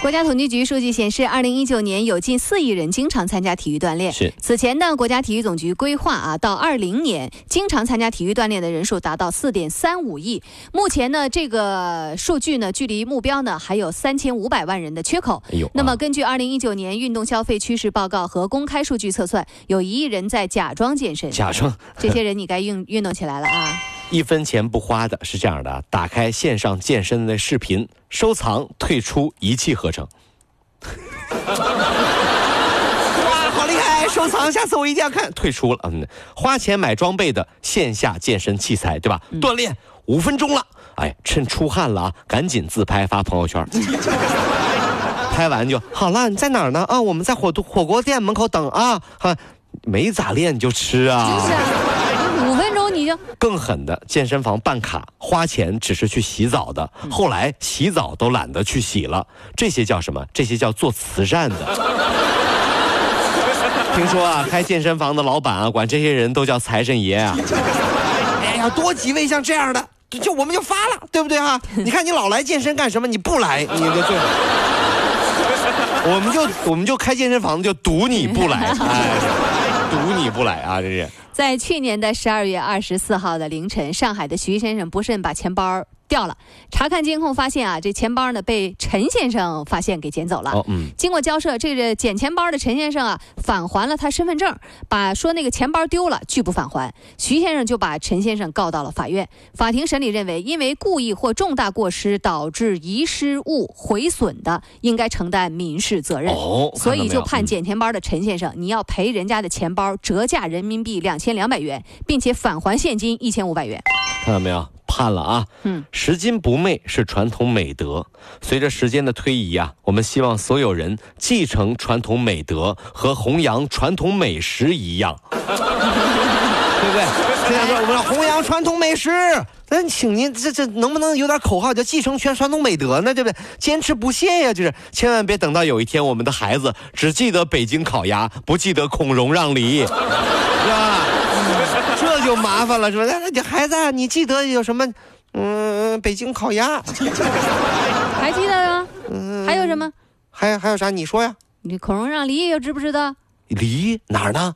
国家统计局数据显示，二零一九年有近四亿人经常参加体育锻炼。是。此前呢，国家体育总局规划啊，到二零年经常参加体育锻炼的人数达到四点三五亿。目前呢，这个数据呢，距离目标呢还有三千五百万人的缺口。哎呦。那么，根据二零一九年运动消费趋势报告和公开数据测算，有一亿人在假装健身。假装。这些人，你该运运动起来了啊！一分钱不花的是这样的：打开线上健身的视频，收藏，退出，一气呵成。哇，好厉害！收藏，下次我一定要看。退出了，嗯，花钱买装备的线下健身器材，对吧？锻炼五分钟了，哎，趁出汗了啊，赶紧自拍发朋友圈。拍完就好了。你在哪儿呢？啊，我们在火火锅店门口等啊。哈，没咋练你就吃啊。就是五更狠的，健身房办卡花钱只是去洗澡的，后来洗澡都懒得去洗了。这些叫什么？这些叫做慈善的。听说啊，开健身房的老板啊，管这些人都叫财神爷啊。哎呀，多几位像这样的，就我们就发了，对不对哈？你看你老来健身干什么？你不来，你就最好。我们就我们就开健身房就赌你不来，哎，赌你不来啊，这是。在去年的十二月二十四号的凌晨，上海的徐先生不慎把钱包。掉了，查看监控发现啊，这钱包呢被陈先生发现给捡走了。哦，嗯。经过交涉，这个捡钱包的陈先生啊返还了他身份证，把说那个钱包丢了拒不返还。徐先生就把陈先生告到了法院。法庭审理认为，因为故意或重大过失导致遗失物毁损的，应该承担民事责任。哦，所以就判捡钱包的陈先生，你要赔人家的钱包折价人民币两千两百元，并且返还现金一千五百元。看到没有？判了啊！嗯，拾金不昧是传统美德。随着时间的推移啊，我们希望所有人继承传统美德和弘扬传统美食一样，对不对？这样说，我们要弘扬传统美食。那请您这这能不能有点口号叫继承全传统美德呢？对不对？坚持不懈呀！就是千万别等到有一天我们的孩子只记得北京烤鸭，不记得孔融让梨，是吧？这就麻烦了，是吧？那你孩子，你记得有什么？嗯，北京烤鸭，还记得呀？嗯，还有什么？还还有啥？你说呀？你孔融让梨，又知不知道？梨哪儿呢？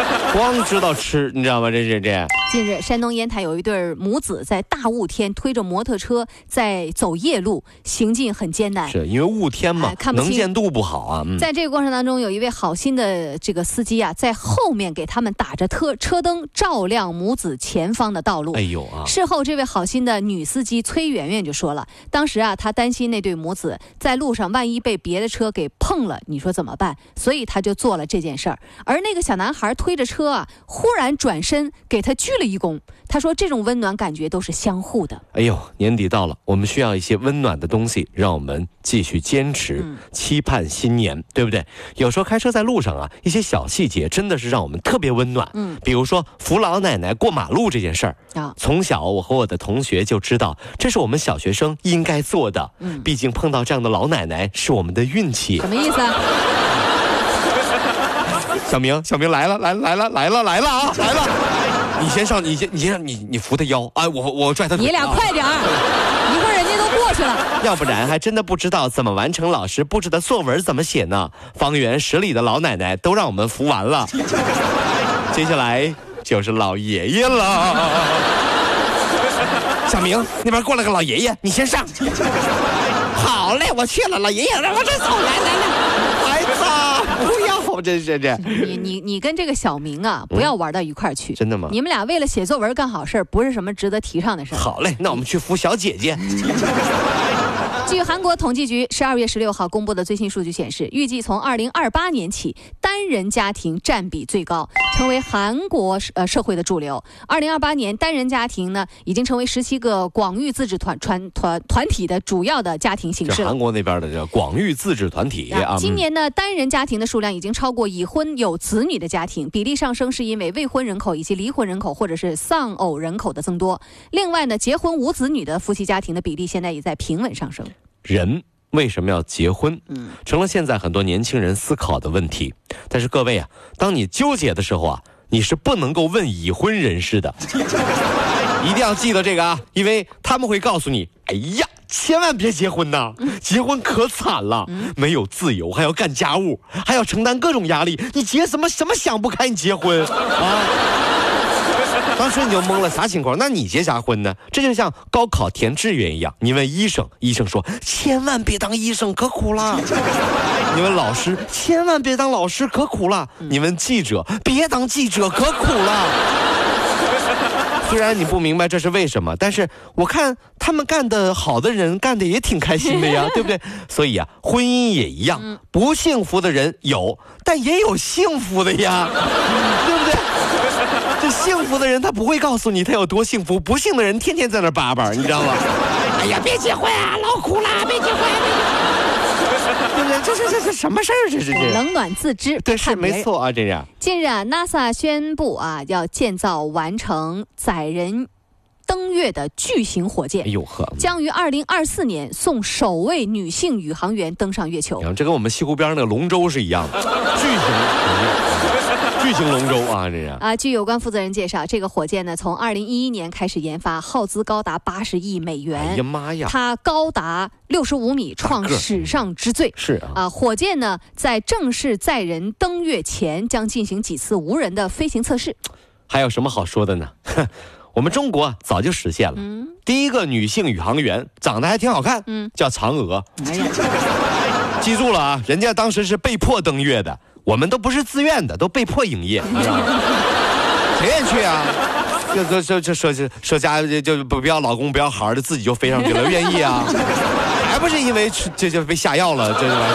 光知道吃，你知道吗？这是这。近日，山东烟台有一对母子在大雾天推着摩托车在走夜路，行进很艰难。是因为雾天嘛，看不，能见度不好啊。在这个过程当中，有一位好心的这个司机啊，在后面给他们打着车车灯，照亮母子前方的道路。哎呦啊！事后，这位好心的女司机崔媛媛就说了，当时啊，她担心那对母子在路上万一被别的车给碰了，你说怎么办？所以她就做了这件事儿。而那个小男孩推着车啊，忽然转身给他鞠了一躬，他说：“这种温暖感觉都是相互的。”哎呦，年底到了，我们需要一些温暖的东西，让我们继续坚持，期盼新年，对不对？有时候开车在路上啊，一些小细节真的是让我们特别温暖。嗯，比如说扶老奶奶过马路这件事儿啊，从小我和我的同学就知道，这是我们小学生应该做的。嗯，毕竟碰到这样的老奶奶是我们的运气。什么意思？小明，小明来了，来来了，来了，来了啊，来了！你先上，你先，你先，你你扶他腰，哎，我我拽他。你俩快点儿，一会儿人家都过去了。要不然还真的不知道怎么完成老师布置的作文怎么写呢？方圆十里的老奶奶都让我们扶完了，接下来就是老爷爷了。小明，那边过来个老爷爷，你先上。好嘞，我去了，老爷爷，我这走，来来来，你你你跟这个小明啊，不要玩到一块儿去。真的吗？你们俩为了写作文干好事儿，不是什么值得提倡的事儿。好嘞，那我们去扶小姐姐。据韩国统计局十二月十六号公布的最新数据显示，预计从二零二八年起，单人家庭占比最高，成为韩国呃社会的主流。二零二八年，单人家庭呢已经成为十七个广域自治团团团团体的主要的家庭形式。韩国那边的叫广域自治团体啊。今年呢，单人家庭的数量已经超过已婚有子女的家庭，比例上升是因为未婚人口以及离婚人口或者是丧偶人口的增多。另外呢，结婚无子女的夫妻家庭的比例现在也在平稳上升。人为什么要结婚？嗯，成了现在很多年轻人思考的问题。但是各位啊，当你纠结的时候啊，你是不能够问已婚人士的，一定要记得这个啊，因为他们会告诉你：哎呀，千万别结婚呐，结婚可惨了，没有自由，还要干家务，还要承担各种压力，你结什么什么想不开？你结婚啊？当时你就懵了，啥情况？那你结啥婚呢？这就像高考填志愿一样，你问医生，医生说千万别当医生，可苦了；你问老师，千万别当老师，可苦了；你问记者，别当记者，可苦了。虽然你不明白这是为什么，但是我看他们干的好的人干的也挺开心的呀，对不对？所以啊，婚姻也一样，不幸福的人有，但也有幸福的呀，对不对？幸福的人他不会告诉你他有多幸福，不幸的人天天在那叭叭，你知道吗？哎呀，别结婚啊，老苦了，别结婚，对不对？这这这这什么事儿？这是这冷暖自知，对，是没错啊，这样。近日啊，NASA 宣布啊，要建造完成载人登月的巨型火箭，哎呦呵，将于二零二四年送首位女性宇航员登上月球。这跟我们西湖边那个龙舟是一样的，巨型。巨型龙舟啊，这是啊。据有关负责人介绍，这个火箭呢，从二零一一年开始研发，耗资高达八十亿美元。哎呀妈呀！它高达六十五米，创史上之最。是啊。啊，火箭呢，在正式载人登月前，将进行几次无人的飞行测试。还有什么好说的呢？我们中国早就实现了。嗯。第一个女性宇航员长得还挺好看。嗯。叫嫦娥。哎呀。记住了啊，人家当时是被迫登月的。我们都不是自愿的，都被迫营业，谁愿意去啊？就就就就说说家就不不要老公不要孩儿的，自己就飞上去了，愿意啊？还不是因为这就被下药了，这玩意儿？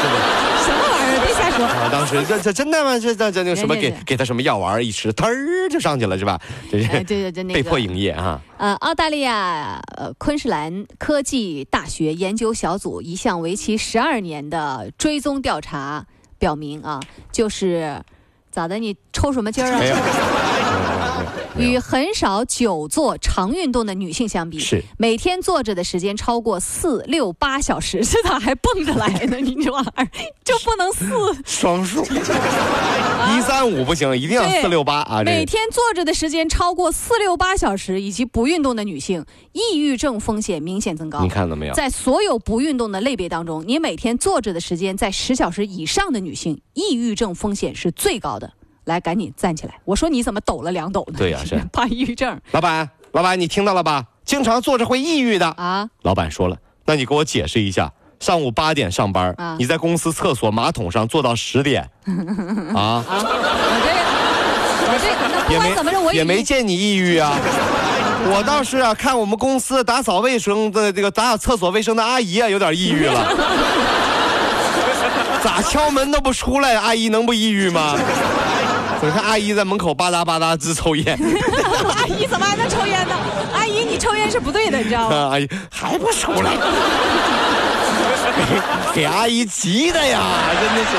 什么玩意儿？别瞎说！啊，当时这这真的吗？这这这那个什么给给他什么药丸一吃，嘚儿就上去了，是吧？这是对对对，被迫营业啊。呃，澳大利亚呃昆士兰科技大学研究小组一项为期十二年的追踪调查。表明啊，就是咋的？你抽什么筋儿啊？与很少久坐长运动的女性相比，是每天坐着的时间超过四六八小时，这咋还蹦着来呢？你这玩意儿就不能四双数，一三五不行，一定要四六八啊！每天坐着的时间超过四六八小时以及不运动的女性，抑郁症风险明显增高。你看到没有？在所有不运动的类别当中，你每天坐着的时间在十小时以上的女性，抑郁症风险是最高的。来，赶紧站起来！我说你怎么抖了两抖呢？对呀，是 怕抑郁症。老板，老板，你听到了吧？经常坐着会抑郁的啊。老板说了，那你给我解释一下，上午八点上班，你在公司厕所马桶上坐到十点，啊？我这，我这，也没怎么着，我也没见你抑郁啊。我倒是啊，看我们公司打扫卫生的这个打扫厕所卫生的阿姨啊，有点抑郁了。咋敲门都不出来，阿姨能不抑郁吗？你看阿姨在门口吧嗒吧嗒直抽烟。阿姨怎么还能抽烟呢？阿姨你抽烟是不对的，你知道吗？阿姨还不出来，给给阿姨急的呀，真的是。